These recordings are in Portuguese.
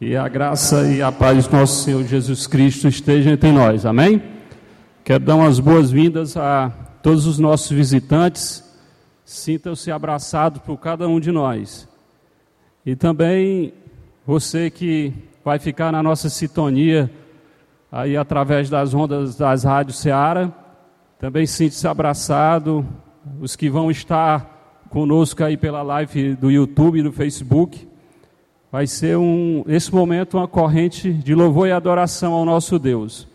Que a graça e a paz do nosso Senhor Jesus Cristo estejam entre nós. Amém? Quero dar umas boas-vindas a todos os nossos visitantes. Sintam-se abraçados por cada um de nós. E também você que vai ficar na nossa sintonia aí através das ondas das rádios Seara, também sinta-se abraçado. Os que vão estar conosco aí pela live do YouTube e do Facebook vai ser um, esse momento uma corrente de louvor e adoração ao nosso Deus.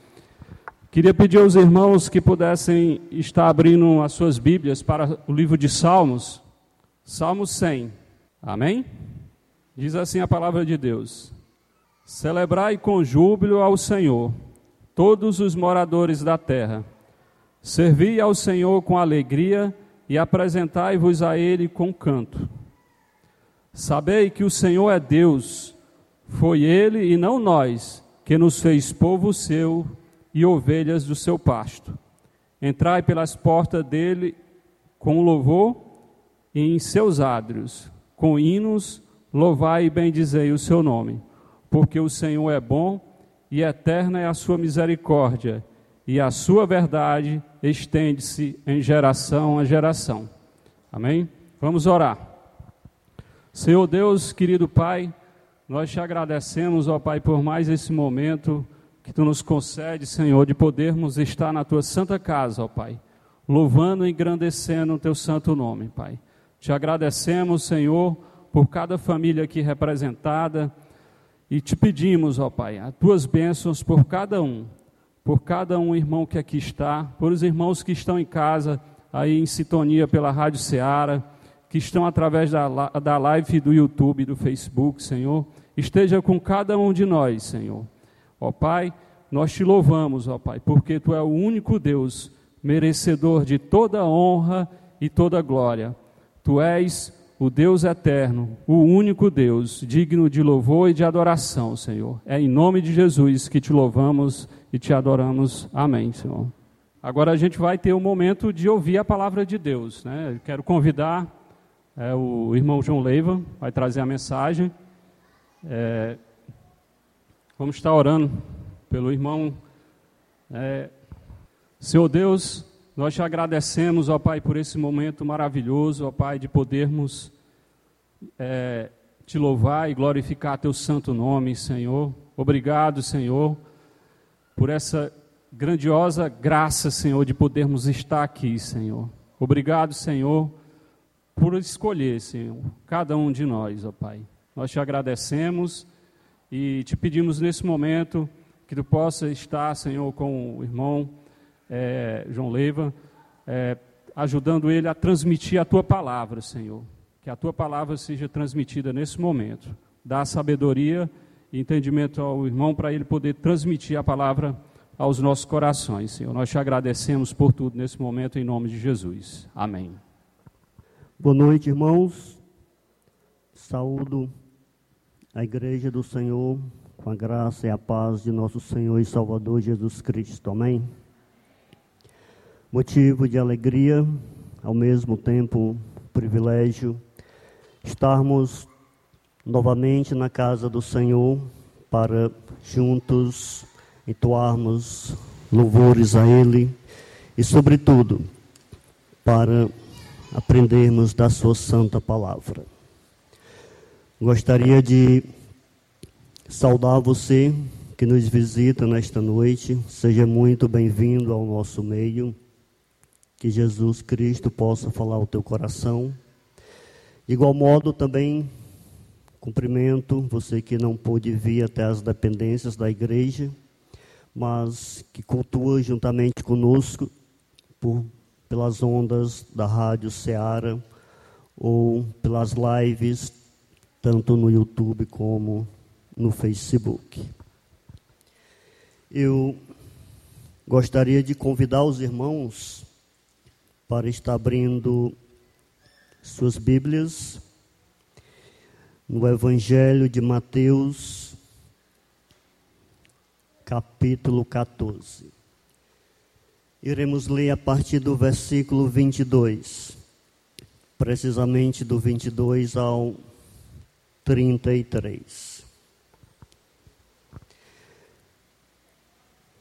Queria pedir aos irmãos que pudessem estar abrindo as suas Bíblias para o livro de Salmos, Salmo 100. Amém? Diz assim a palavra de Deus: Celebrai com júbilo ao Senhor, todos os moradores da terra. Servi ao Senhor com alegria e apresentai-vos a Ele com canto. Sabei que o Senhor é Deus, foi Ele e não nós que nos fez povo seu e ovelhas do seu pasto. Entrai pelas portas dele com louvor e em seus átrios, com hinos, louvai e bendizei o seu nome, porque o Senhor é bom e eterna é a sua misericórdia, e a sua verdade estende-se em geração a geração. Amém? Vamos orar. Senhor Deus, querido Pai, nós te agradecemos, ó Pai, por mais esse momento que tu nos concede, Senhor, de podermos estar na tua santa casa, ó Pai, louvando e engrandecendo o teu santo nome, Pai. Te agradecemos, Senhor, por cada família aqui representada e te pedimos, ó Pai, as tuas bênçãos por cada um, por cada um irmão que aqui está, por os irmãos que estão em casa, aí em sintonia pela Rádio Ceará que estão através da, da live do YouTube do Facebook, Senhor, esteja com cada um de nós, Senhor. Ó Pai, nós te louvamos, ó Pai, porque Tu é o único Deus merecedor de toda honra e toda glória. Tu és o Deus eterno, o único Deus, digno de louvor e de adoração, Senhor. É em nome de Jesus que te louvamos e te adoramos. Amém, Senhor. Agora a gente vai ter o um momento de ouvir a palavra de Deus. Né? quero convidar é, o irmão João Leiva vai trazer a mensagem. É, vamos estar orando pelo irmão. É, Senhor Deus, nós te agradecemos, ó Pai, por esse momento maravilhoso, ó Pai, de podermos é, te louvar e glorificar teu santo nome, Senhor. Obrigado, Senhor, por essa grandiosa graça, Senhor, de podermos estar aqui, Senhor. Obrigado, Senhor por escolher, Senhor, cada um de nós, ó Pai. Nós te agradecemos e te pedimos nesse momento que tu possa estar, Senhor, com o irmão é, João Leiva, é, ajudando ele a transmitir a tua palavra, Senhor. Que a tua palavra seja transmitida nesse momento. Dá sabedoria e entendimento ao irmão para ele poder transmitir a palavra aos nossos corações, Senhor. Nós te agradecemos por tudo nesse momento, em nome de Jesus. Amém. Boa noite, irmãos. Saúdo a Igreja do Senhor com a graça e a paz de nosso Senhor e Salvador Jesus Cristo. Amém. Motivo de alegria, ao mesmo tempo privilégio, estarmos novamente na casa do Senhor para juntos entoarmos louvores a Ele e, sobretudo, para aprendermos da Sua Santa Palavra. Gostaria de saudar você que nos visita nesta noite. Seja muito bem-vindo ao nosso meio. Que Jesus Cristo possa falar ao teu coração. De igual modo, também cumprimento você que não pôde vir até as dependências da igreja, mas que cultua juntamente conosco por pelas ondas da Rádio Ceará ou pelas lives, tanto no YouTube como no Facebook. Eu gostaria de convidar os irmãos para estar abrindo suas Bíblias no Evangelho de Mateus, capítulo 14. Iremos ler a partir do versículo 22, precisamente do 22 ao 33.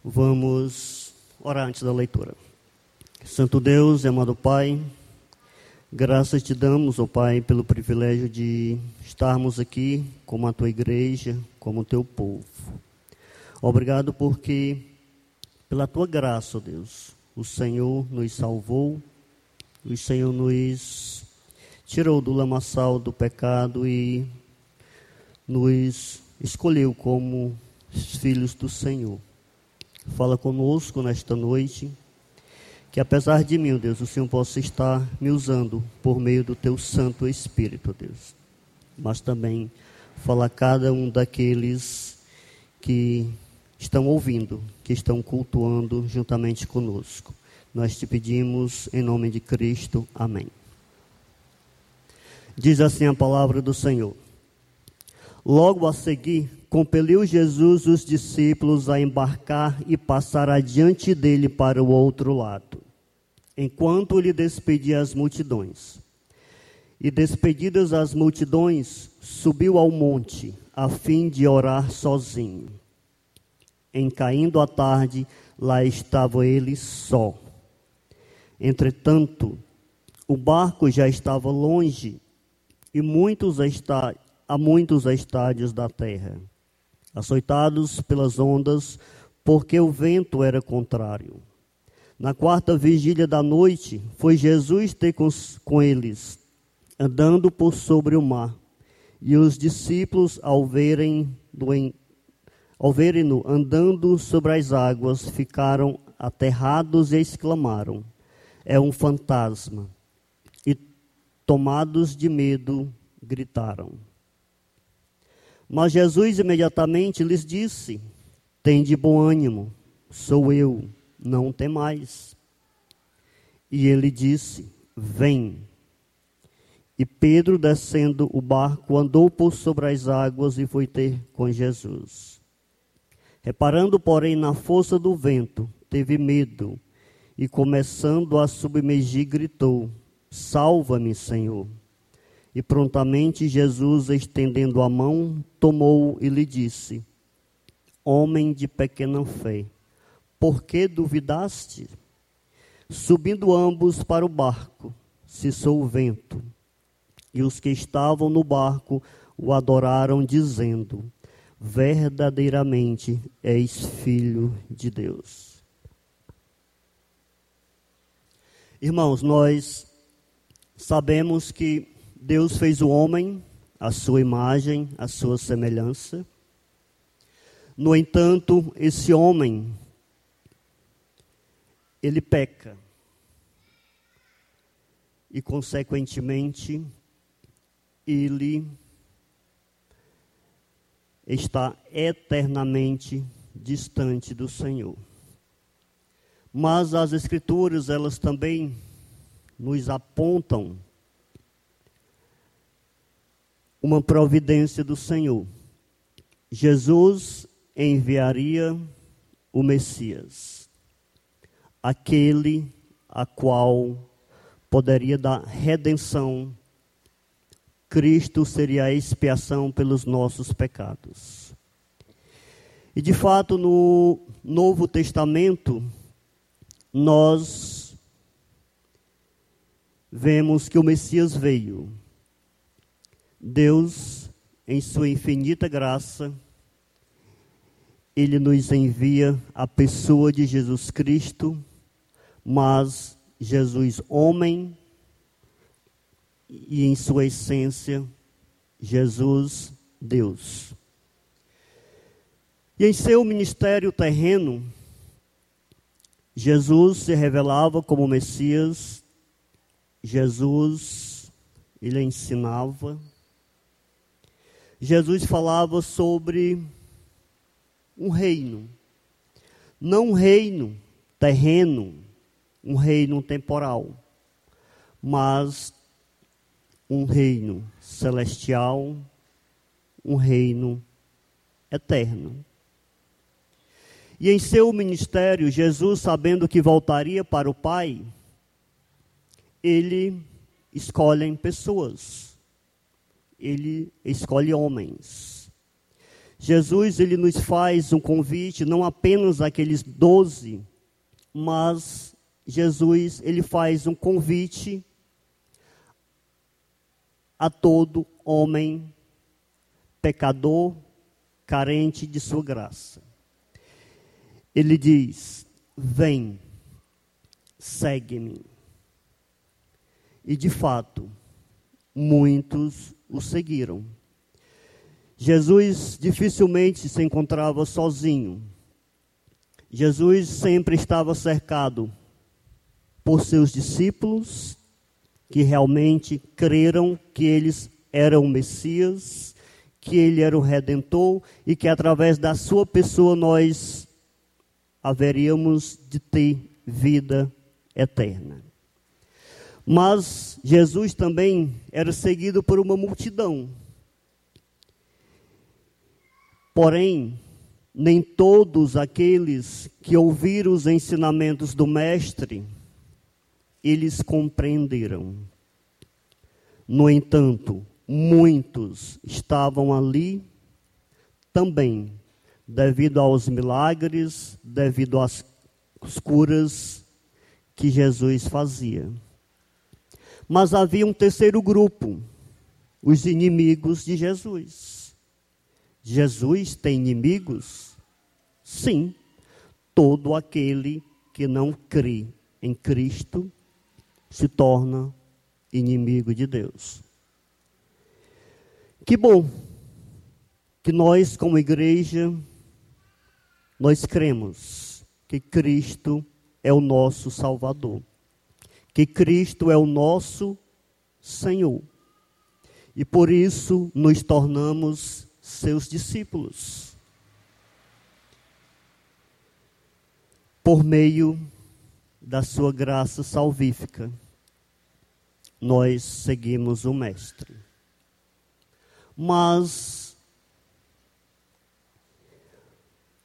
Vamos orar antes da leitura. Santo Deus e amado Pai, graças te damos, ó oh Pai, pelo privilégio de estarmos aqui como a tua igreja, como o teu povo. Obrigado porque, pela tua graça, ó oh Deus, o Senhor nos salvou, o Senhor nos tirou do lamaçal do pecado e nos escolheu como filhos do Senhor. Fala conosco nesta noite, que apesar de mim, Deus, o Senhor possa estar me usando por meio do teu Santo Espírito, Deus. Mas também fala a cada um daqueles que estão ouvindo, que estão cultuando juntamente conosco. Nós te pedimos em nome de Cristo. Amém. Diz assim a palavra do Senhor. Logo a seguir, compeliu Jesus os discípulos a embarcar e passar adiante dele para o outro lado, enquanto lhe despedia as multidões. E despedidas as multidões, subiu ao monte, a fim de orar sozinho. Em caindo a tarde, lá estava ele só. Entretanto, o barco já estava longe e muitos está, a muitos estádios da terra, açoitados pelas ondas, porque o vento era contrário. Na quarta vigília da noite, foi Jesus ter com, com eles, andando por sobre o mar. E os discípulos, ao verem ao verem-no andando sobre as águas, ficaram aterrados e exclamaram: É um fantasma tomados de medo, gritaram. Mas Jesus imediatamente lhes disse: Tende bom ânimo, sou eu, não temais. E ele disse: Vem. E Pedro, descendo o barco, andou por sobre as águas e foi ter com Jesus. Reparando, porém, na força do vento, teve medo e, começando a submergir, gritou: Salva-me, Senhor. E prontamente Jesus, estendendo a mão, tomou e lhe disse: Homem de pequena fé, por que duvidaste? Subindo ambos para o barco, cessou o vento. E os que estavam no barco o adoraram, dizendo: Verdadeiramente és filho de Deus. Irmãos, nós Sabemos que Deus fez o homem à sua imagem, à sua semelhança. No entanto, esse homem ele peca. E consequentemente ele está eternamente distante do Senhor. Mas as escrituras, elas também nos apontam uma providência do Senhor. Jesus enviaria o Messias, aquele a qual poderia dar redenção. Cristo seria a expiação pelos nossos pecados. E de fato, no Novo Testamento, nós vemos que o Messias veio. Deus, em sua infinita graça, ele nos envia a pessoa de Jesus Cristo, mas Jesus, homem, e em sua essência, Jesus, Deus. E em seu ministério terreno, Jesus se revelava como Messias Jesus, ele ensinava. Jesus falava sobre um reino. Não um reino terreno, um reino temporal, mas um reino celestial, um reino eterno. E em seu ministério, Jesus, sabendo que voltaria para o Pai, ele escolhe pessoas, ele escolhe homens. Jesus ele nos faz um convite não apenas àqueles doze, mas Jesus ele faz um convite a todo homem pecador, carente de sua graça. Ele diz: Vem, segue-me. E de fato, muitos o seguiram. Jesus dificilmente se encontrava sozinho. Jesus sempre estava cercado por seus discípulos que realmente creram que eles eram o Messias, que ele era o redentor e que através da sua pessoa nós haveríamos de ter vida eterna. Mas Jesus também era seguido por uma multidão. Porém, nem todos aqueles que ouviram os ensinamentos do Mestre, eles compreenderam. No entanto, muitos estavam ali também, devido aos milagres, devido às curas que Jesus fazia. Mas havia um terceiro grupo, os inimigos de Jesus. Jesus tem inimigos? Sim, todo aquele que não crê em Cristo se torna inimigo de Deus. Que bom que nós, como igreja, nós cremos que Cristo é o nosso Salvador, que Cristo é o nosso Senhor. E por isso nos tornamos seus discípulos. Por meio da sua graça salvífica, nós seguimos o Mestre. Mas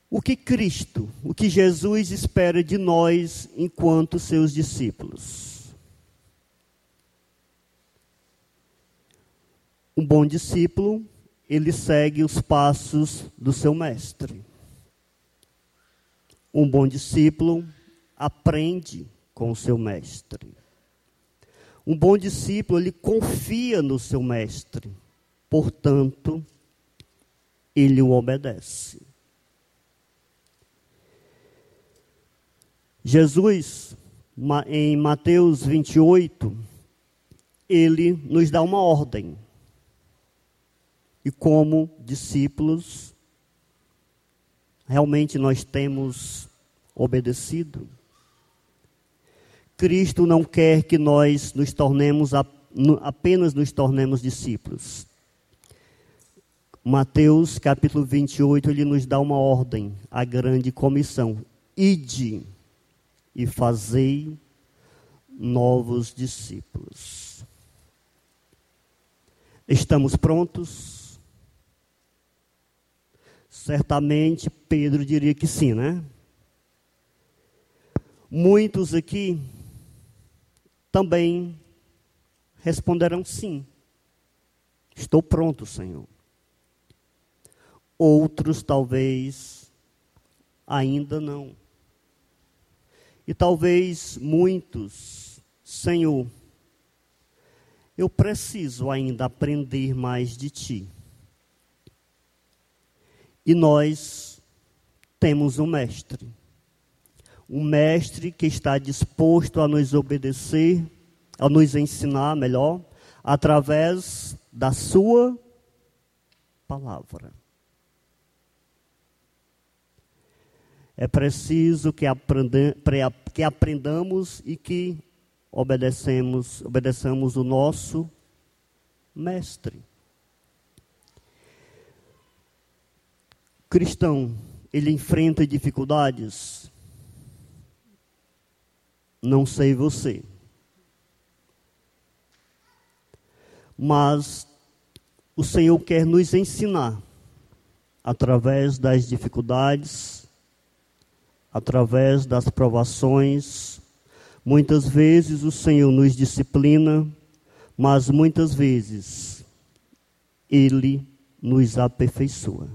o que Cristo, o que Jesus espera de nós enquanto seus discípulos? Um bom discípulo, ele segue os passos do seu mestre. Um bom discípulo aprende com o seu mestre. Um bom discípulo, ele confia no seu mestre portanto, ele o obedece. Jesus, em Mateus 28, ele nos dá uma ordem. E como discípulos, realmente nós temos obedecido. Cristo não quer que nós nos tornemos apenas nos tornemos discípulos. Mateus capítulo 28, ele nos dá uma ordem, a grande comissão: ide e fazei novos discípulos. Estamos prontos? Certamente Pedro diria que sim, né? Muitos aqui também responderão sim. Estou pronto, Senhor outros talvez ainda não. E talvez muitos, Senhor, eu preciso ainda aprender mais de Ti. E nós temos um mestre. Um mestre que está disposto a nos obedecer, a nos ensinar melhor, através da Sua palavra. É preciso que, aprenda, que aprendamos e que obedecemos, obedeçamos o nosso mestre. Cristão, ele enfrenta dificuldades? Não sei você. Mas o Senhor quer nos ensinar através das dificuldades através das provações. Muitas vezes o Senhor nos disciplina, mas muitas vezes Ele nos aperfeiçoa.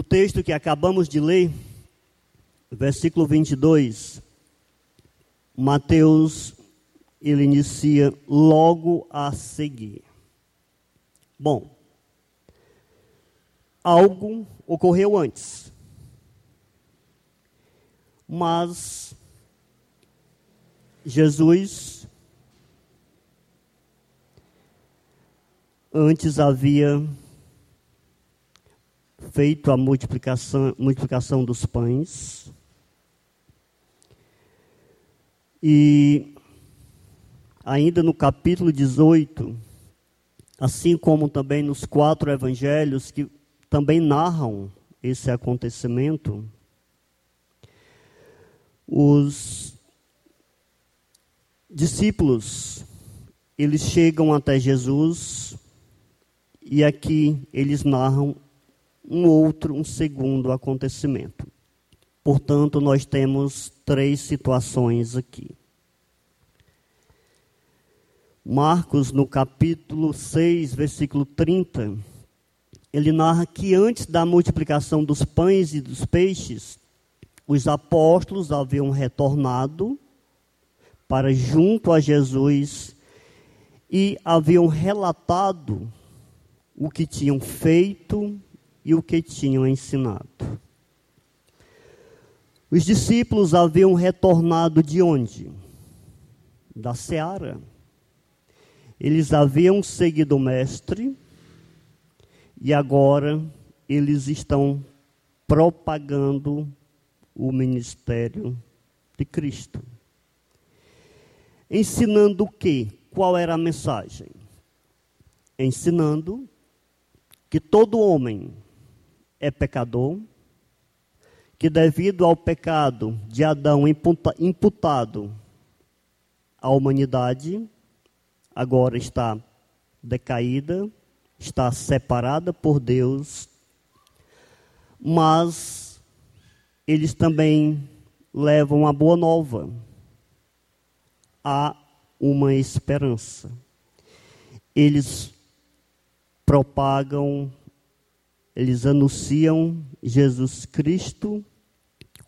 O texto que acabamos de ler, versículo 22, Mateus, ele inicia logo a seguir. Bom, algo ocorreu antes. Mas Jesus antes havia feito a multiplicação, multiplicação dos pães. E ainda no capítulo 18, assim como também nos quatro evangelhos que também narram esse acontecimento, os discípulos eles chegam até Jesus e aqui eles narram um outro, um segundo acontecimento. Portanto, nós temos três situações aqui. Marcos, no capítulo 6, versículo 30, ele narra que antes da multiplicação dos pães e dos peixes, os apóstolos haviam retornado para junto a Jesus e haviam relatado o que tinham feito e o que tinham ensinado. Os discípulos haviam retornado de onde? Da seara. Eles haviam seguido o Mestre e agora eles estão propagando o ministério de Cristo. Ensinando o quê? Qual era a mensagem? Ensinando que todo homem é pecador, que devido ao pecado de Adão imputado à humanidade, agora está decaída, está separada por Deus, mas eles também levam a boa nova. Há uma esperança. Eles propagam eles anunciam Jesus Cristo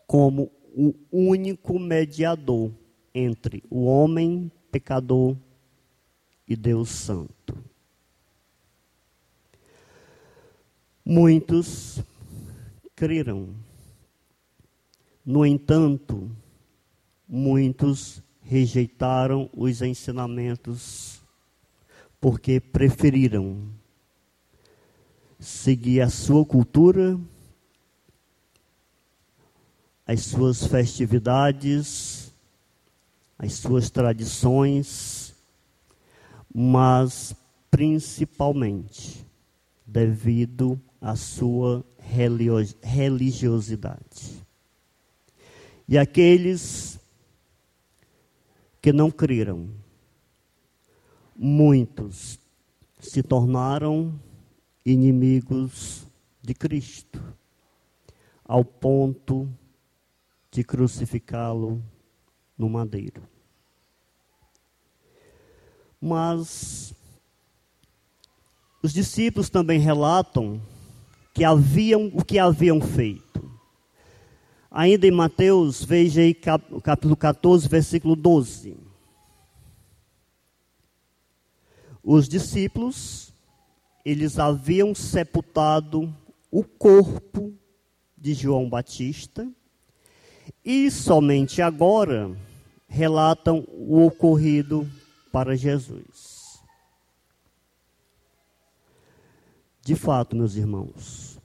como o único mediador entre o homem pecador e Deus Santo. Muitos creram. No entanto, muitos rejeitaram os ensinamentos porque preferiram seguir a sua cultura, as suas festividades, as suas tradições, mas principalmente devido à sua religiosidade. E aqueles que não creram, muitos se tornaram inimigos de Cristo, ao ponto de crucificá-lo no madeiro. Mas os discípulos também relatam que haviam o que haviam feito. Ainda em Mateus, veja aí capítulo 14, versículo 12. Os discípulos eles haviam sepultado o corpo de João Batista e somente agora relatam o ocorrido para Jesus. De fato, meus irmãos,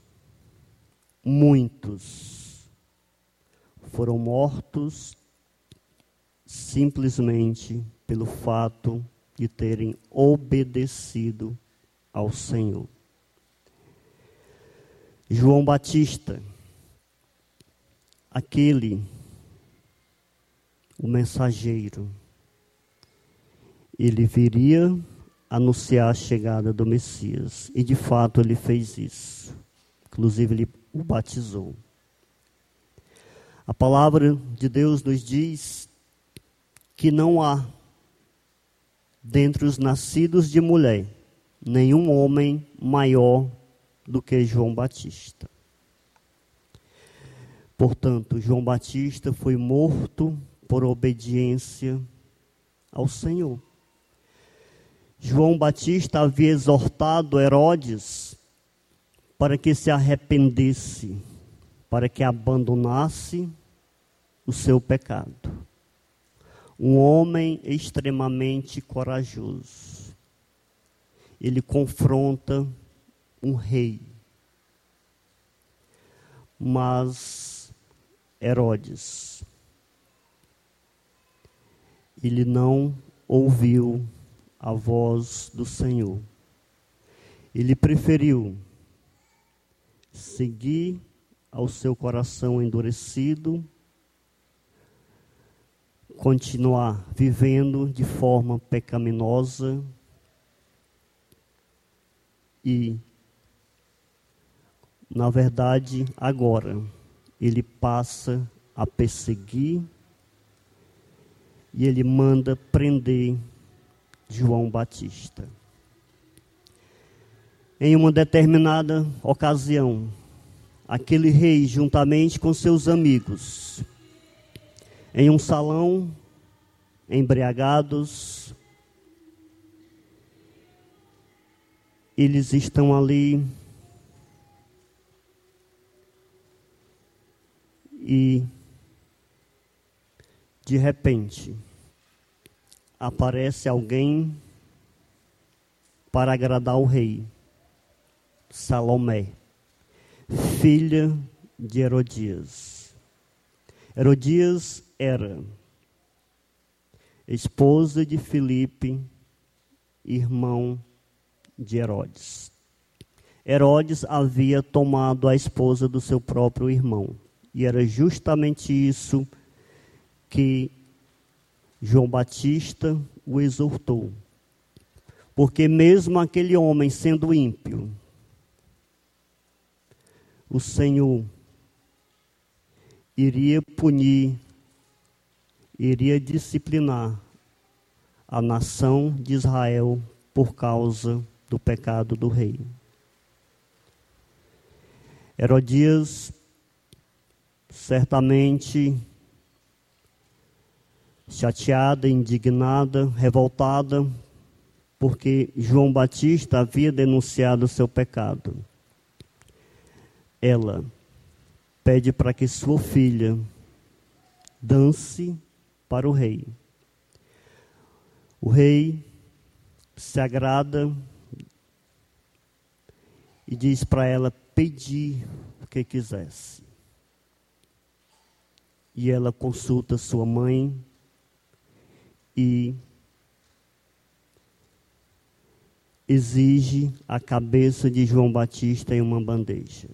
muitos foram mortos simplesmente pelo fato de terem obedecido ao Senhor. João Batista, aquele, o mensageiro, ele viria anunciar a chegada do Messias. E de fato ele fez isso. Inclusive ele o batizou. A palavra de Deus nos diz que não há dentre os nascidos de mulher nenhum homem maior do que João Batista. Portanto, João Batista foi morto por obediência ao Senhor. João Batista havia exortado Herodes para que se arrependesse, para que abandonasse o seu pecado. Um homem extremamente corajoso. Ele confronta um rei. Mas Herodes, ele não ouviu a voz do Senhor. Ele preferiu seguir ao seu coração endurecido, continuar vivendo de forma pecaminosa e, na verdade, agora ele passa a perseguir e ele manda prender João Batista. Em uma determinada ocasião, aquele rei, juntamente com seus amigos, em um salão, embriagados, eles estão ali e de repente aparece alguém para agradar o rei, Salomé, filha de Herodias. Herodias era esposa de Filipe, irmão de Herodes. Herodes havia tomado a esposa do seu próprio irmão. E era justamente isso que João Batista o exortou. Porque mesmo aquele homem sendo ímpio, o Senhor iria punir, iria disciplinar a nação de Israel por causa do pecado do rei. Herodias certamente chateada, indignada, revoltada, porque João Batista havia denunciado seu pecado. Ela pede para que sua filha dance para o rei. O rei se agrada e diz para ela pedir o que quisesse. E ela consulta sua mãe e exige a cabeça de João Batista em uma bandeja.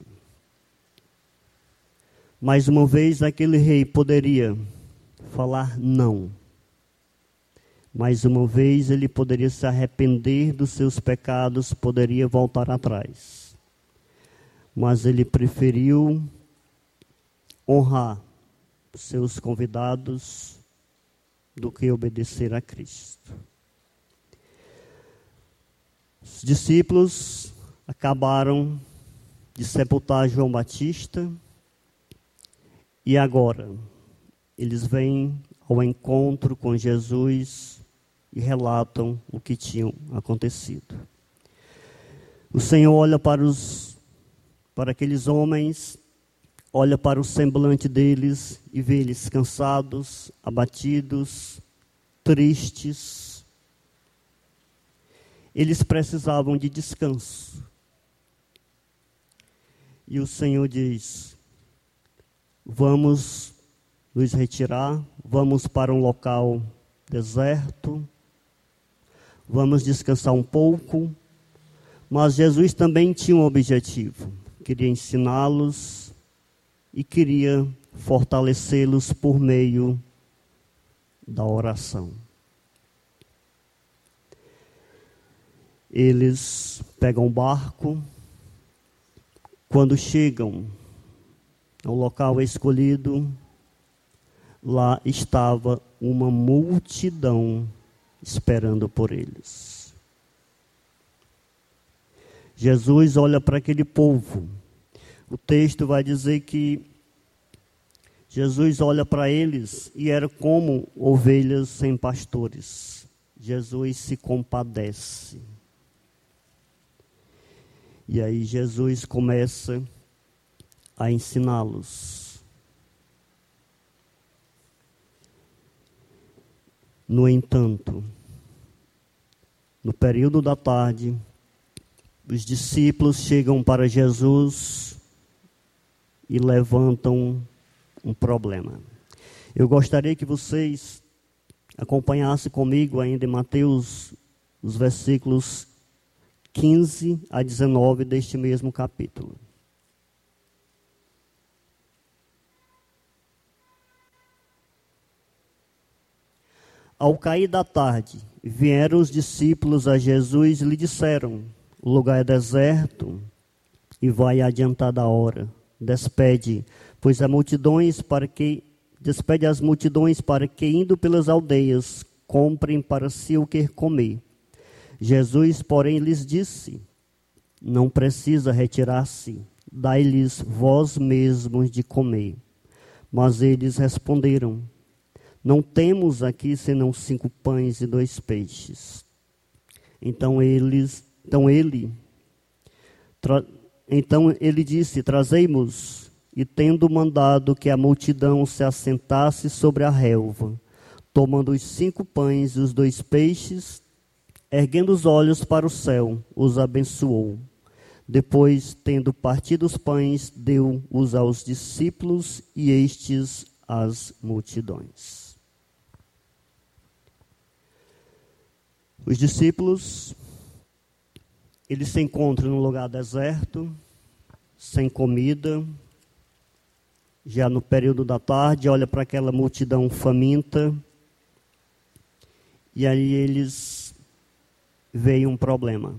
Mais uma vez, aquele rei poderia falar não. Mais uma vez, ele poderia se arrepender dos seus pecados, poderia voltar atrás. Mas ele preferiu honrar seus convidados do que obedecer a Cristo. Os discípulos acabaram de sepultar João Batista e agora eles vêm ao encontro com Jesus e relatam o que tinha acontecido. O Senhor olha para os para aqueles homens olha para o semblante deles e vê eles cansados, abatidos, tristes. Eles precisavam de descanso. E o Senhor diz: Vamos nos retirar, vamos para um local deserto, vamos descansar um pouco. Mas Jesus também tinha um objetivo: queria ensiná-los e queria fortalecê-los por meio da oração. Eles pegam o barco, quando chegam ao local escolhido, lá estava uma multidão esperando por eles. Jesus olha para aquele povo o texto vai dizer que Jesus olha para eles e era como ovelhas sem pastores. Jesus se compadece. E aí Jesus começa a ensiná-los. No entanto, no período da tarde, os discípulos chegam para Jesus e levantam um problema. Eu gostaria que vocês acompanhassem comigo ainda em Mateus, os versículos 15 a 19 deste mesmo capítulo. Ao cair da tarde, vieram os discípulos a Jesus e lhe disseram: O lugar é deserto e vai adiantar da hora. Despede, pois há multidões para que despede as multidões para que indo pelas aldeias comprem para si o que comer. Jesus, porém, lhes disse: Não precisa retirar-se, dai-lhes vós mesmos de comer. Mas eles responderam: não temos aqui senão cinco pães e dois peixes. Então eles, então ele, tra, então ele disse: Trazei-mos. E tendo mandado que a multidão se assentasse sobre a relva, tomando os cinco pães e os dois peixes, erguendo os olhos para o céu, os abençoou. Depois, tendo partido os pães, deu-os aos discípulos e estes às multidões. Os discípulos, eles se encontram num lugar deserto, sem comida, já no período da tarde, olha para aquela multidão faminta, e aí eles veem um problema.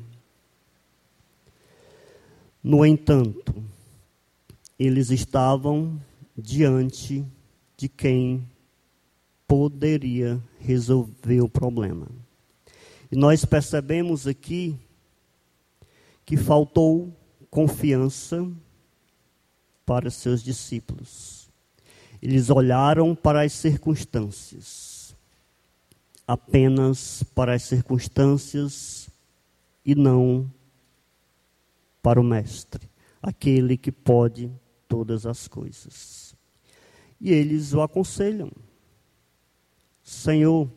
No entanto, eles estavam diante de quem poderia resolver o problema. E nós percebemos aqui que faltou confiança para seus discípulos. Eles olharam para as circunstâncias, apenas para as circunstâncias e não para o Mestre, aquele que pode todas as coisas. E eles o aconselham: Senhor,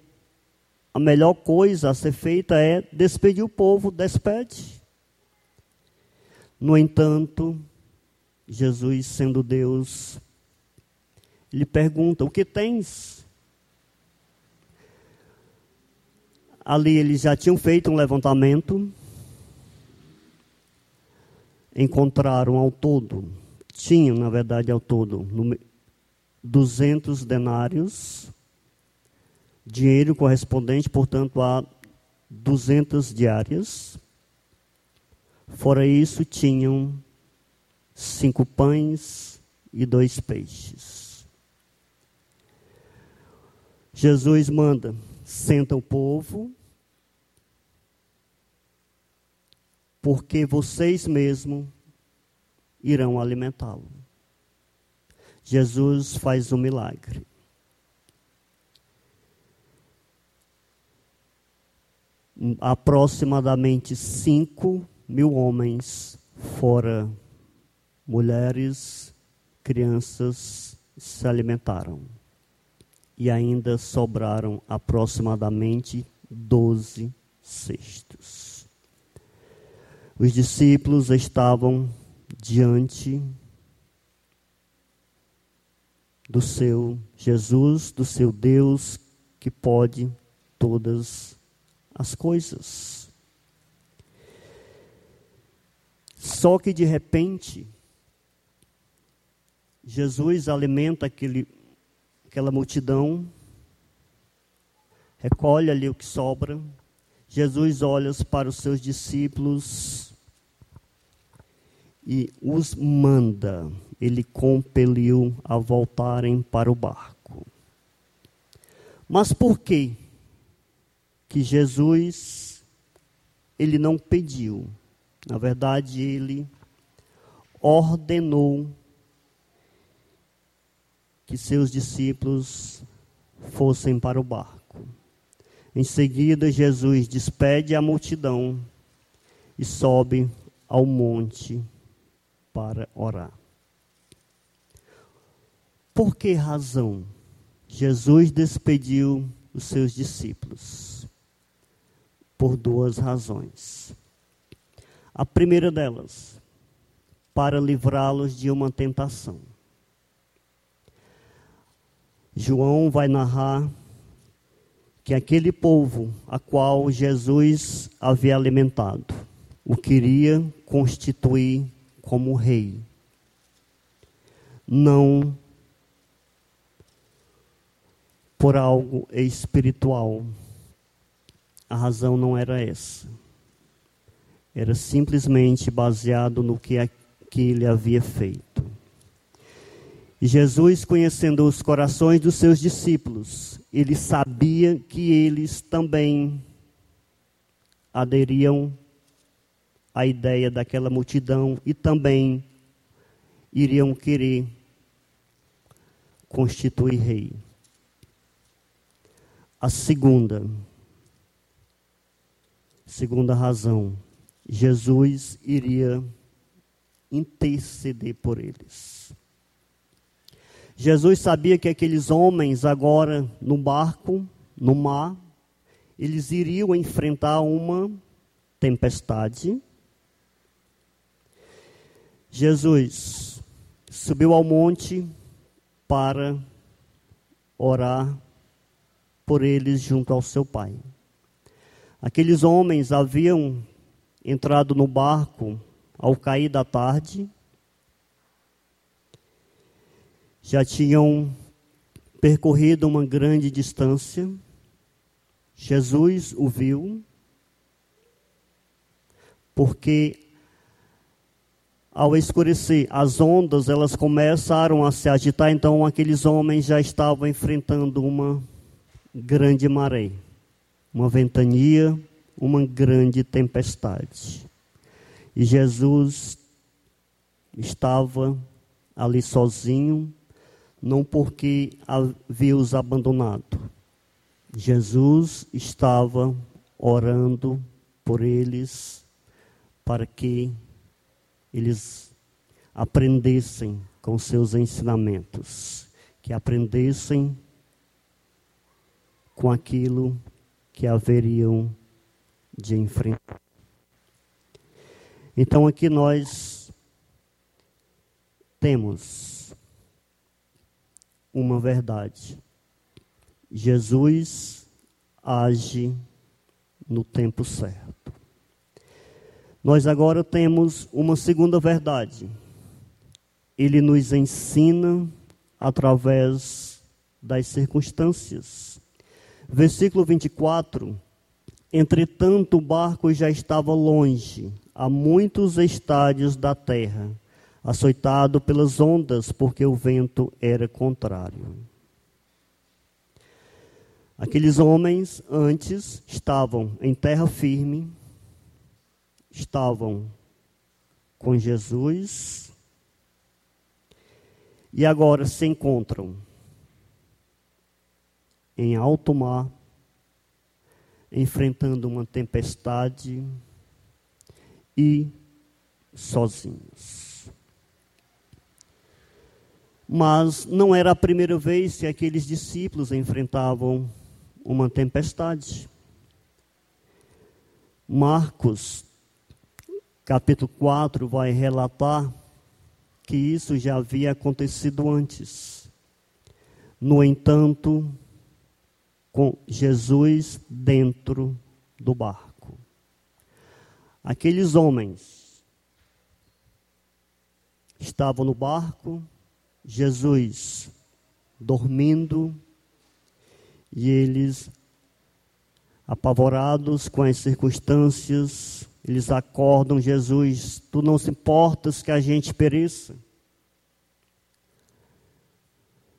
a melhor coisa a ser feita é despedir o povo, despede. No entanto, Jesus, sendo Deus, lhe pergunta: O que tens? Ali eles já tinham feito um levantamento, encontraram ao todo, tinham na verdade ao todo, 200 denários dinheiro correspondente, portanto, a 200 diárias. Fora isso, tinham cinco pães e dois peixes. Jesus manda, senta o povo, porque vocês mesmos irão alimentá-lo. Jesus faz um milagre. aproximadamente 5 mil homens, fora mulheres, crianças, se alimentaram. E ainda sobraram aproximadamente 12 cestos. Os discípulos estavam diante do seu Jesus, do seu Deus que pode todas as coisas. Só que de repente, Jesus alimenta aquele, aquela multidão, recolhe ali o que sobra. Jesus olha para os seus discípulos e os manda, ele compeliu a voltarem para o barco. Mas por quê? que Jesus ele não pediu. Na verdade, ele ordenou que seus discípulos fossem para o barco. Em seguida, Jesus despede a multidão e sobe ao monte para orar. Por que razão Jesus despediu os seus discípulos? Por duas razões. A primeira delas, para livrá-los de uma tentação. João vai narrar que aquele povo a qual Jesus havia alimentado o queria constituir como rei. Não por algo espiritual. A razão não era essa. Era simplesmente baseado no que, que ele havia feito. E Jesus, conhecendo os corações dos seus discípulos, ele sabia que eles também aderiam à ideia daquela multidão e também iriam querer constituir rei. A segunda, segunda razão, Jesus iria interceder por eles. Jesus sabia que aqueles homens agora no barco, no mar, eles iriam enfrentar uma tempestade. Jesus subiu ao monte para orar por eles junto ao seu pai. Aqueles homens haviam entrado no barco ao cair da tarde, já tinham percorrido uma grande distância. Jesus o viu, porque ao escurecer, as ondas elas começaram a se agitar, então aqueles homens já estavam enfrentando uma grande maré, uma ventania, uma grande tempestade. E Jesus estava ali sozinho, não porque havia os abandonado. Jesus estava orando por eles para que eles aprendessem com seus ensinamentos, que aprendessem com aquilo que haveriam de enfrentar. Então aqui nós temos uma verdade. Jesus age no tempo certo. Nós agora temos uma segunda verdade. Ele nos ensina através das circunstâncias. Versículo 24: Entretanto, o barco já estava longe, a muitos estádios da terra, açoitado pelas ondas, porque o vento era contrário. Aqueles homens antes estavam em terra firme, estavam com Jesus, e agora se encontram em alto mar, enfrentando uma tempestade e sozinhos. Mas não era a primeira vez que aqueles discípulos enfrentavam uma tempestade. Marcos, capítulo 4, vai relatar que isso já havia acontecido antes. No entanto, com Jesus dentro do barco. Aqueles homens estavam no barco, Jesus dormindo, e eles, apavorados com as circunstâncias, eles acordam Jesus, tu não se importas que a gente pereça.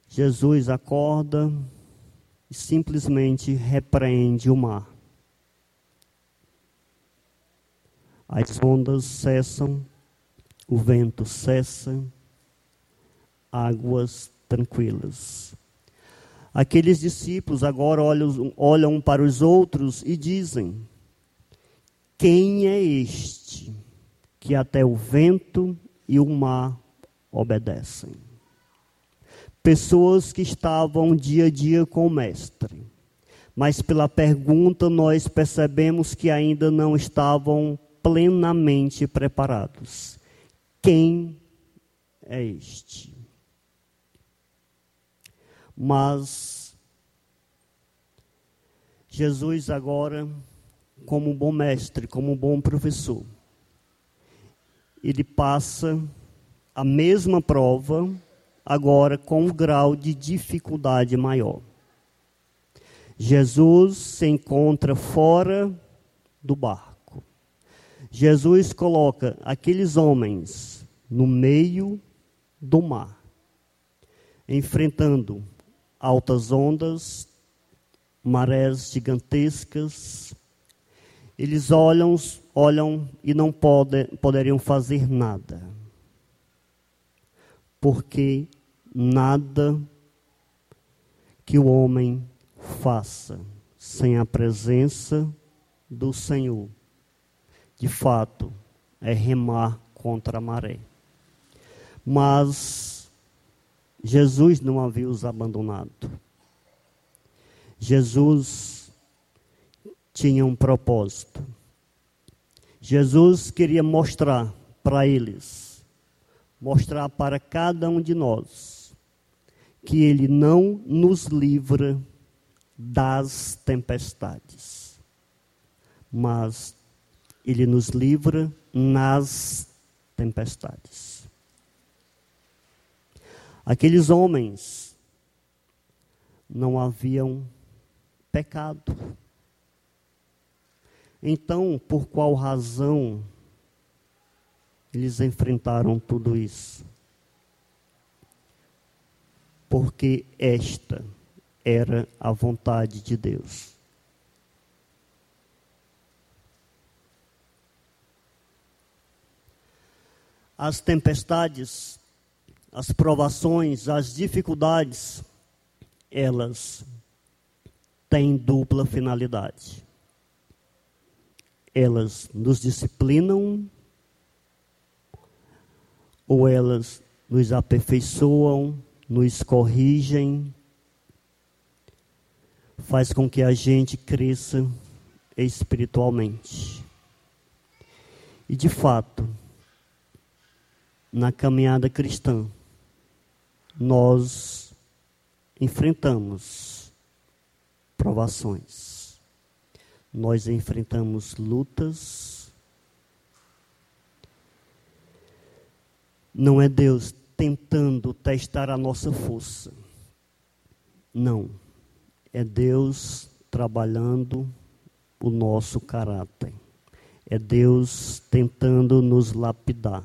Jesus acorda, e simplesmente repreende o mar. As ondas cessam, o vento cessa, águas tranquilas. Aqueles discípulos agora olham, olham para os outros e dizem: Quem é este que até o vento e o mar obedecem? Pessoas que estavam dia a dia com o Mestre, mas pela pergunta nós percebemos que ainda não estavam plenamente preparados. Quem é este? Mas Jesus agora, como um bom mestre, como um bom professor, ele passa a mesma prova, agora com um grau de dificuldade maior. Jesus se encontra fora do barco. Jesus coloca aqueles homens no meio do mar, enfrentando altas ondas, marés gigantescas. Eles olham, olham e não pode, poderiam fazer nada. Porque nada que o homem faça sem a presença do Senhor, de fato, é remar contra a maré. Mas Jesus não havia os abandonado. Jesus tinha um propósito. Jesus queria mostrar para eles, mostrar para cada um de nós, que Ele não nos livra das tempestades, mas Ele nos livra nas tempestades. Aqueles homens não haviam pecado. Então, por qual razão eles enfrentaram tudo isso? Porque esta era a vontade de Deus. As tempestades as provações, as dificuldades, elas têm dupla finalidade. Elas nos disciplinam ou elas nos aperfeiçoam, nos corrigem, faz com que a gente cresça espiritualmente. E de fato, na caminhada cristã, nós enfrentamos provações, nós enfrentamos lutas. Não é Deus tentando testar a nossa força. Não. É Deus trabalhando o nosso caráter. É Deus tentando nos lapidar.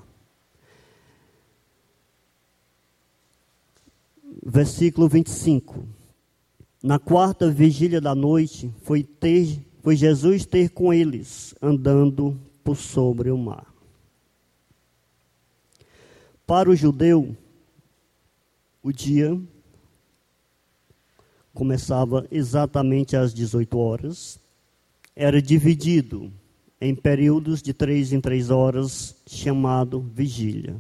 versículo 25. Na quarta vigília da noite, foi, ter, foi Jesus ter com eles, andando por sobre o mar. Para o judeu, o dia começava exatamente às 18 horas, era dividido em períodos de três em três horas, chamado vigília.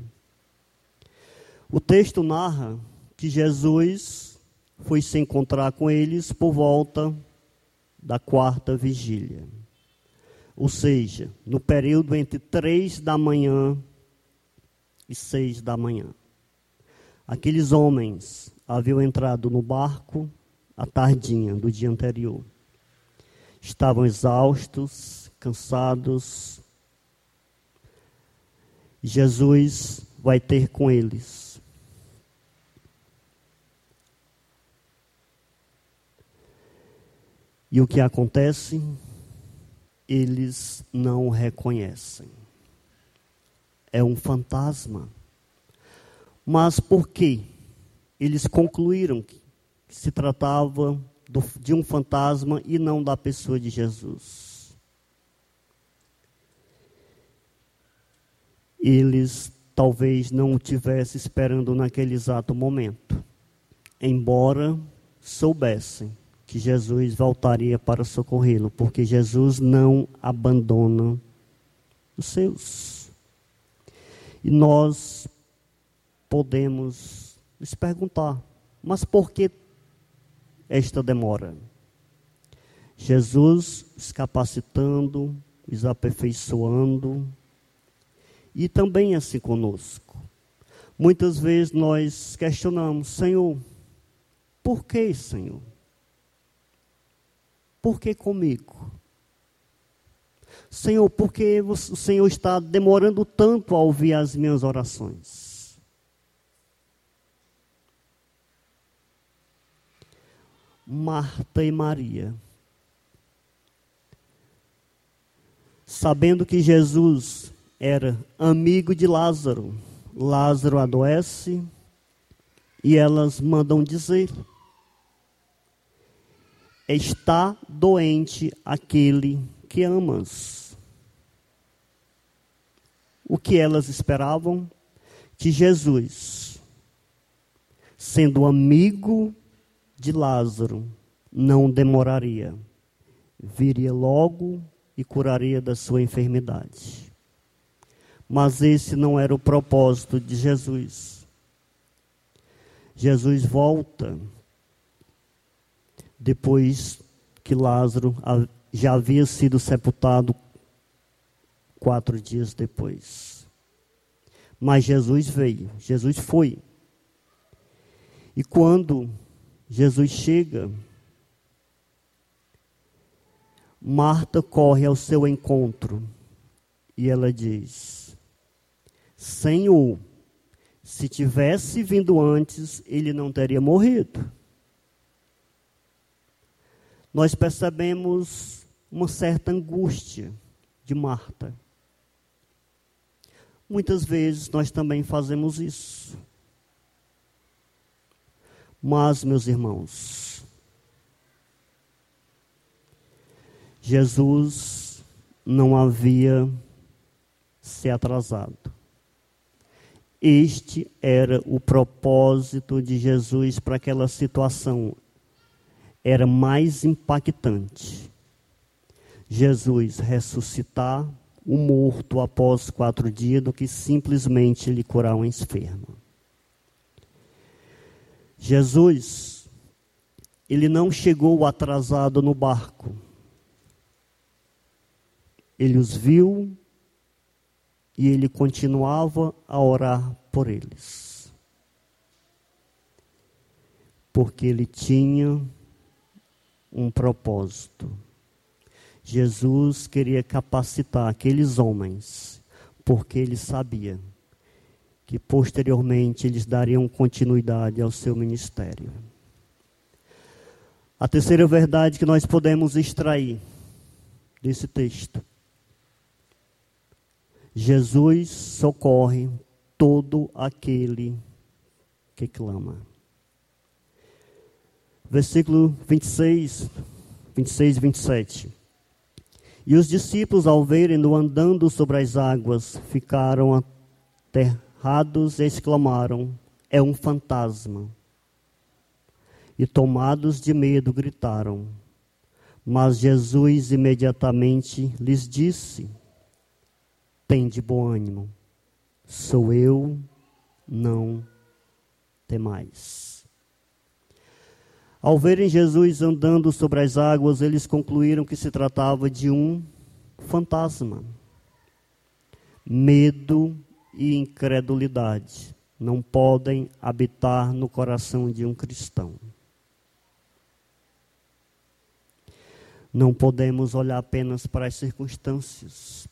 O texto narra que Jesus foi se encontrar com eles por volta da quarta vigília. Ou seja, no período entre três da manhã e seis da manhã. Aqueles homens haviam entrado no barco à tardinha do dia anterior. Estavam exaustos, cansados. Jesus vai ter com eles E o que acontece? Eles não reconhecem. É um fantasma. Mas por quê? Eles concluíram que se tratava do, de um fantasma e não da pessoa de Jesus. Eles talvez não o tivessem esperando naquele exato momento. embora soubessem que Jesus voltaria para socorrê-lo, porque Jesus não abandona os seus. E nós podemos nos perguntar, mas por que esta demora? Jesus os capacitando, os aperfeiçoando, e também assim conosco. Muitas vezes nós questionamos, Senhor, por que, Senhor? Por que comigo? Senhor, por que o Senhor está demorando tanto a ouvir as minhas orações? Marta e Maria, sabendo que Jesus era amigo de Lázaro, Lázaro adoece e elas mandam dizer: Está doente aquele que amas. O que elas esperavam? Que Jesus, sendo amigo de Lázaro, não demoraria, viria logo e curaria da sua enfermidade. Mas esse não era o propósito de Jesus. Jesus volta depois que Lázaro já havia sido sepultado quatro dias depois. Mas Jesus veio, Jesus foi. E quando Jesus chega, Marta corre ao seu encontro e ela diz: Senhor, se tivesse vindo antes, ele não teria morrido. Nós percebemos uma certa angústia de Marta. Muitas vezes nós também fazemos isso. Mas, meus irmãos, Jesus não havia se atrasado. Este era o propósito de Jesus para aquela situação. Era mais impactante. Jesus ressuscitar o morto após quatro dias do que simplesmente lhe curar um enfermo. Jesus, ele não chegou atrasado no barco. Ele os viu e ele continuava a orar por eles. Porque ele tinha um propósito. Jesus queria capacitar aqueles homens, porque ele sabia que posteriormente eles dariam continuidade ao seu ministério. A terceira verdade que nós podemos extrair desse texto Jesus socorre todo aquele que clama. Versículo 26, 26 e 27. E os discípulos, ao verem-no andando sobre as águas, ficaram aterrados e exclamaram: É um fantasma. E tomados de medo, gritaram. Mas Jesus imediatamente lhes disse: tem de bom ânimo. Sou eu, não temais. Ao verem Jesus andando sobre as águas, eles concluíram que se tratava de um fantasma. Medo e incredulidade não podem habitar no coração de um cristão. Não podemos olhar apenas para as circunstâncias,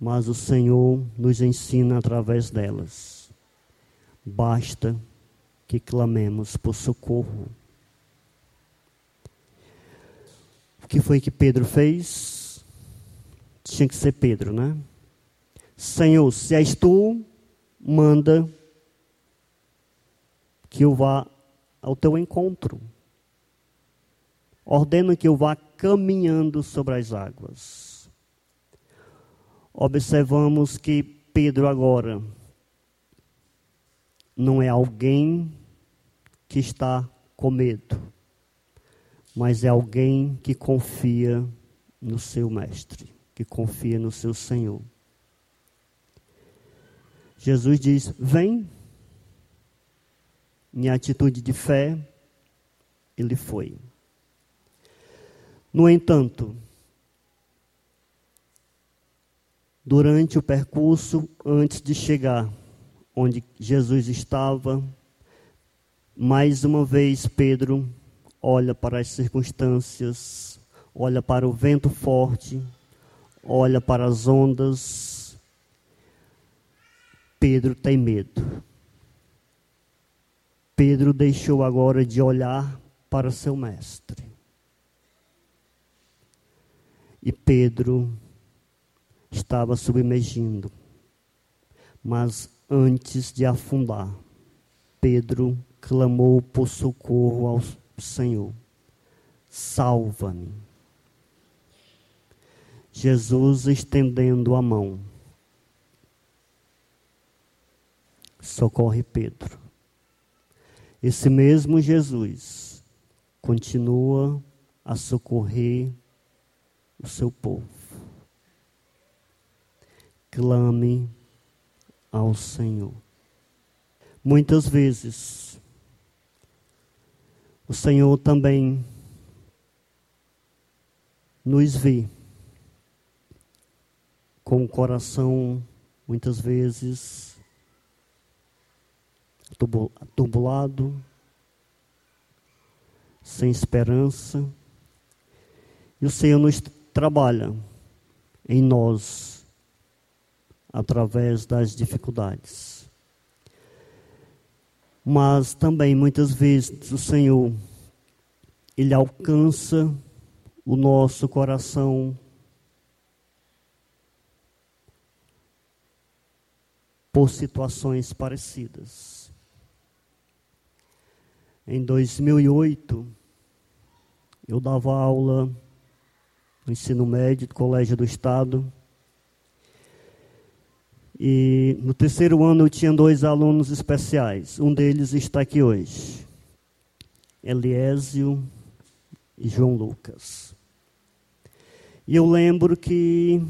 mas o Senhor nos ensina através delas. Basta que clamemos por socorro. O que foi que Pedro fez? Tinha que ser Pedro, né? Senhor, se és tu, manda que eu vá ao teu encontro. Ordena que eu vá caminhando sobre as águas observamos que Pedro agora não é alguém que está com medo, mas é alguém que confia no seu Mestre, que confia no seu Senhor. Jesus diz: Vem. Em atitude de fé, ele foi. No entanto, durante o percurso, antes de chegar onde Jesus estava, mais uma vez Pedro olha para as circunstâncias, olha para o vento forte, olha para as ondas. Pedro tem medo. Pedro deixou agora de olhar para seu mestre. E Pedro estava submergindo. Mas antes de afundar, Pedro clamou por socorro ao Senhor: Salva-me. Jesus estendendo a mão, socorre Pedro. Esse mesmo Jesus continua a socorrer o seu povo. Clame ao Senhor. Muitas vezes, o Senhor também nos vê com o coração, muitas vezes, turbulado, sem esperança. E o Senhor nos trabalha em nós através das dificuldades. Mas também muitas vezes o Senhor ele alcança o nosso coração por situações parecidas. Em 2008, eu dava aula no ensino médio do Colégio do Estado. E no terceiro ano eu tinha dois alunos especiais. Um deles está aqui hoje. Eliésio e João Lucas. E eu lembro que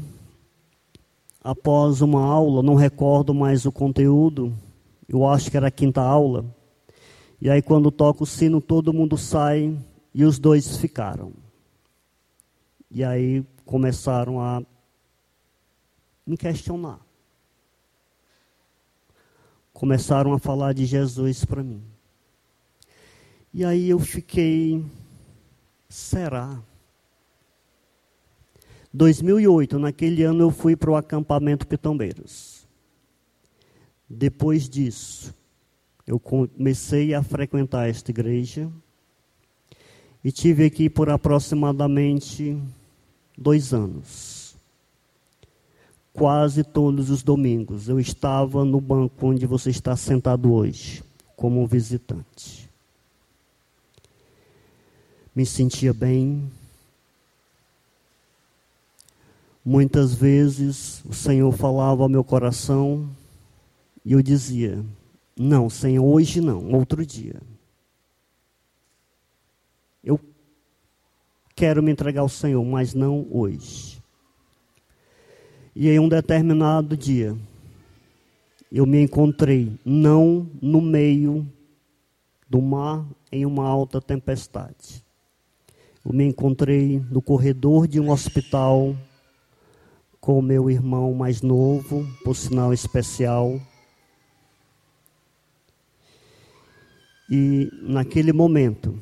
após uma aula, não recordo mais o conteúdo, eu acho que era a quinta aula. E aí quando toca o sino, todo mundo sai e os dois ficaram. E aí começaram a me questionar. Começaram a falar de Jesus para mim. E aí eu fiquei, será? 2008, naquele ano eu fui para o acampamento Pitombeiros. Depois disso, eu comecei a frequentar esta igreja e tive aqui por aproximadamente dois anos. Quase todos os domingos eu estava no banco onde você está sentado hoje, como visitante. Me sentia bem. Muitas vezes o Senhor falava ao meu coração e eu dizia: Não, Senhor, hoje não, outro dia. Eu quero me entregar ao Senhor, mas não hoje. E em um determinado dia, eu me encontrei não no meio do mar em uma alta tempestade. Eu me encontrei no corredor de um hospital com meu irmão mais novo, por sinal especial. E naquele momento,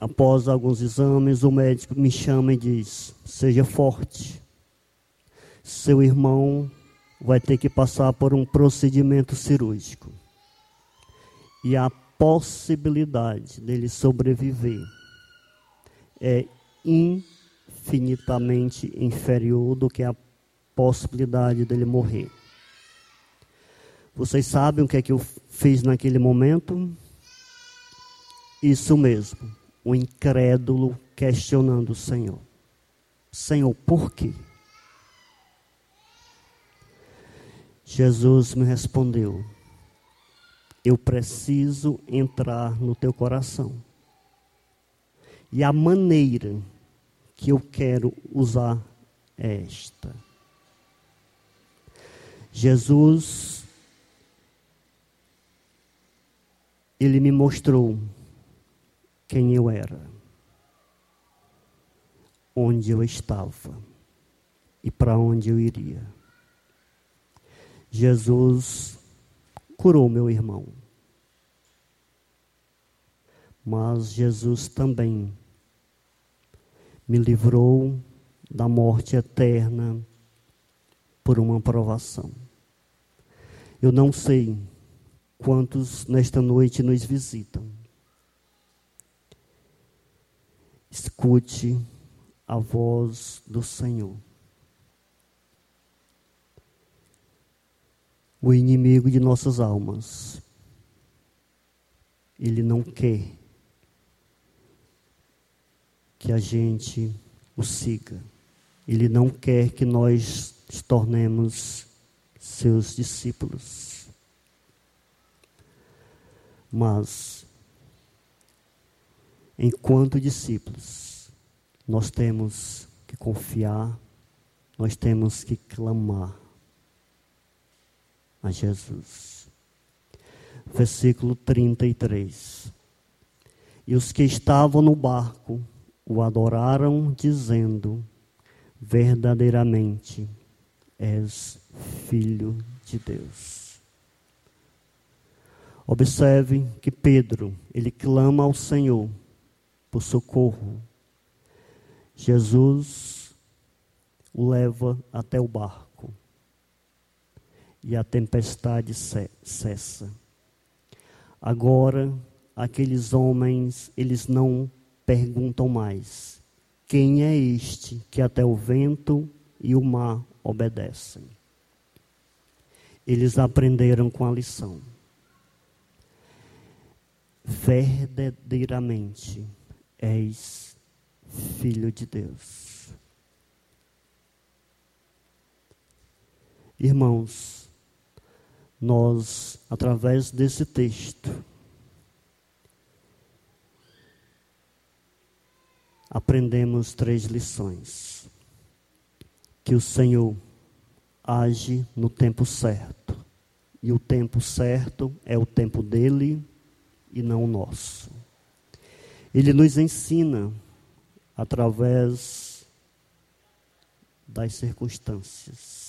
Após alguns exames, o médico me chama e diz: seja forte. Seu irmão vai ter que passar por um procedimento cirúrgico. E a possibilidade dele sobreviver é infinitamente inferior do que a possibilidade dele morrer. Vocês sabem o que é que eu fiz naquele momento? Isso mesmo o incrédulo questionando o Senhor: Senhor, por quê? Jesus me respondeu: eu preciso entrar no teu coração. E a maneira que eu quero usar é esta. Jesus, ele me mostrou quem eu era, onde eu estava e para onde eu iria. Jesus curou meu irmão. Mas Jesus também me livrou da morte eterna por uma provação. Eu não sei quantos nesta noite nos visitam. Escute a voz do Senhor. O inimigo de nossas almas, ele não quer que a gente o siga. Ele não quer que nós nos tornemos seus discípulos. Mas, enquanto discípulos, nós temos que confiar, nós temos que clamar a Jesus. Versículo 33. E os que estavam no barco o adoraram, dizendo: Verdadeiramente és filho de Deus. Observe que Pedro, ele clama ao Senhor por socorro. Jesus o leva até o barco e a tempestade cessa. Agora, aqueles homens, eles não perguntam mais: quem é este que até o vento e o mar obedecem? Eles aprenderam com a lição. Verdadeiramente és filho de Deus. Irmãos, nós, através desse texto, aprendemos três lições. Que o Senhor age no tempo certo. E o tempo certo é o tempo dele e não o nosso. Ele nos ensina através das circunstâncias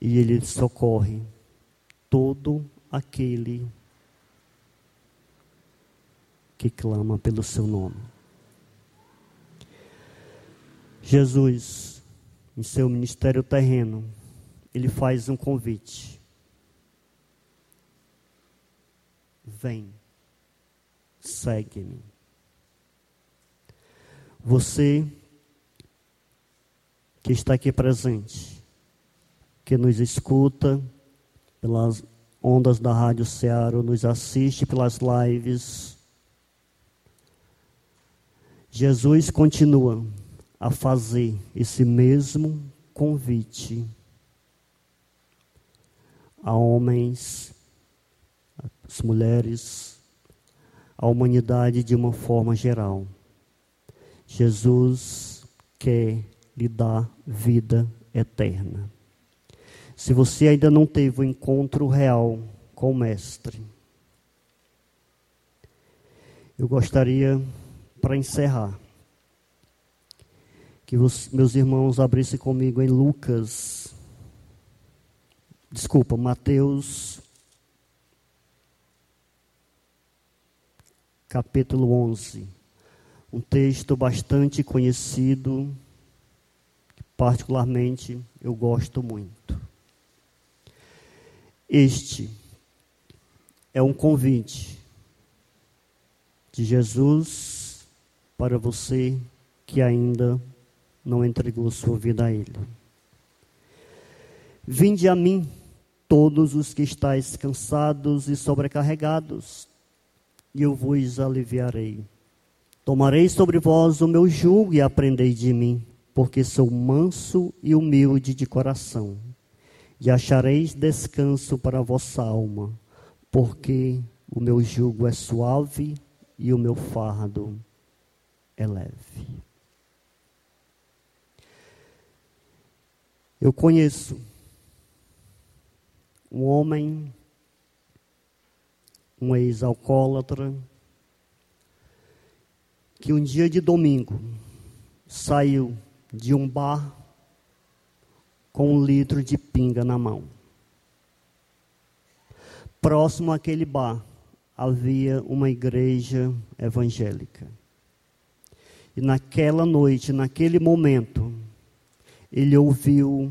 e ele socorre todo aquele que clama pelo seu nome. Jesus, em seu ministério terreno, ele faz um convite. Vem, segue-me. Você que está aqui presente, que nos escuta pelas ondas da Rádio Ceará, nos assiste pelas lives. Jesus continua a fazer esse mesmo convite a homens, as mulheres, a humanidade de uma forma geral. Jesus quer lhe dar vida eterna. Se você ainda não teve o um encontro real com o Mestre, eu gostaria, para encerrar, que os meus irmãos abrissem comigo em Lucas, desculpa, Mateus, capítulo 11. Um texto bastante conhecido, particularmente eu gosto muito. Este é um convite de Jesus para você que ainda não entregou sua vida a Ele. Vinde a mim, todos os que estáis cansados e sobrecarregados, e eu vos aliviarei. Tomarei sobre vós o meu jugo e aprendei de mim, porque sou manso e humilde de coração e achareis descanso para a vossa alma, porque o meu jugo é suave e o meu fardo é leve. Eu conheço um homem, um ex-alcoólatra, que um dia de domingo saiu de um bar com um litro de pinga na mão. Próximo àquele bar havia uma igreja evangélica. E naquela noite, naquele momento, ele ouviu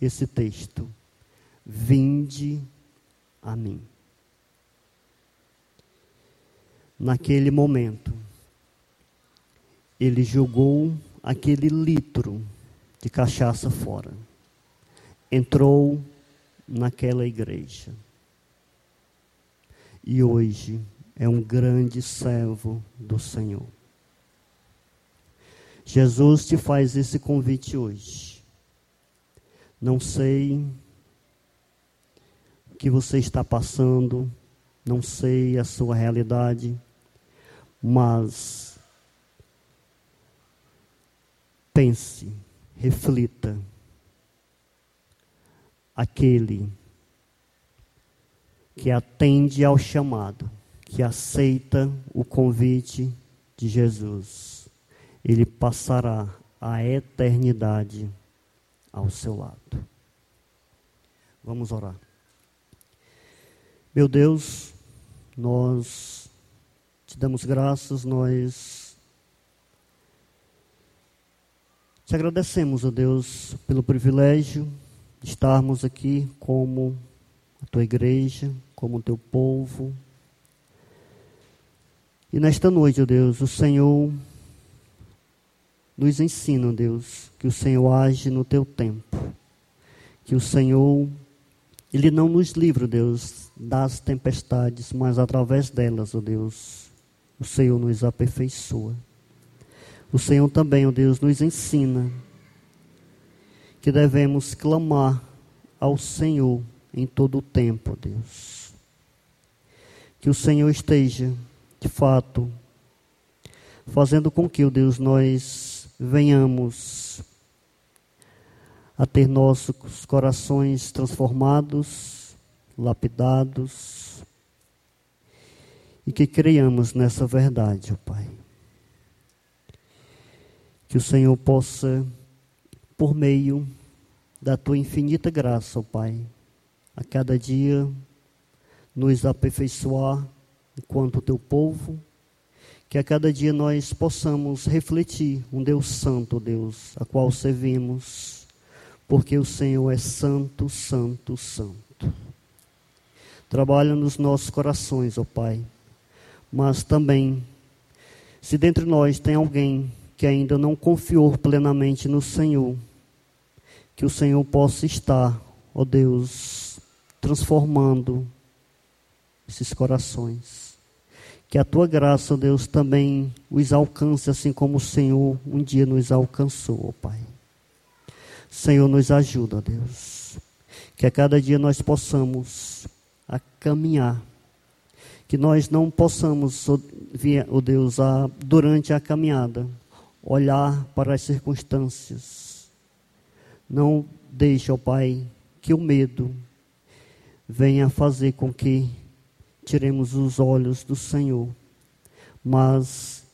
esse texto: Vinde a mim. Naquele momento, ele jogou aquele litro de cachaça fora. Entrou naquela igreja. E hoje é um grande servo do Senhor. Jesus te faz esse convite hoje. Não sei o que você está passando, não sei a sua realidade, mas pense, reflita. Aquele que atende ao chamado, que aceita o convite de Jesus, ele passará a eternidade ao seu lado. Vamos orar. Meu Deus, nós te damos graças, nós te agradecemos, ó Deus, pelo privilégio de estarmos aqui como a tua igreja, como o teu povo. E nesta noite, ó Deus, o Senhor nos ensina, ó Deus, que o Senhor age no teu tempo. Que o Senhor, Ele não nos livra, Deus, das tempestades, mas através delas, ó Deus, o Senhor nos aperfeiçoa. O Senhor também, ó Deus, nos ensina que devemos clamar ao Senhor em todo o tempo, Deus. Que o Senhor esteja, de fato, fazendo com que, ó Deus, nós venhamos a ter nossos corações transformados, lapidados, e que creiamos nessa verdade, ó Pai. Que o Senhor possa, por meio da tua infinita graça, ó Pai, a cada dia nos aperfeiçoar enquanto teu povo, que a cada dia nós possamos refletir um Deus santo, Deus, a qual servimos, porque o Senhor é santo, santo, santo. Trabalha nos nossos corações, ó Pai mas também, se dentre nós tem alguém que ainda não confiou plenamente no Senhor, que o Senhor possa estar, ó Deus, transformando esses corações. Que a tua graça, ó Deus, também os alcance, assim como o Senhor um dia nos alcançou, ó Pai. Senhor, nos ajuda, ó Deus. Que a cada dia nós possamos a caminhar que nós não possamos, ó Deus, a, durante a caminhada, olhar para as circunstâncias. Não deixe, ó Pai, que o medo venha fazer com que tiremos os olhos do Senhor, mas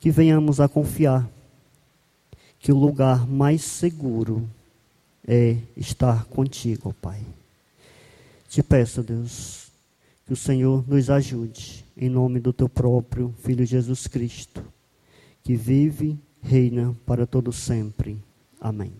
que venhamos a confiar que o lugar mais seguro é estar contigo, ó Pai. Te peço, Deus, que o Senhor nos ajude, em nome do teu próprio Filho Jesus Cristo, que vive, reina para todo sempre. Amém.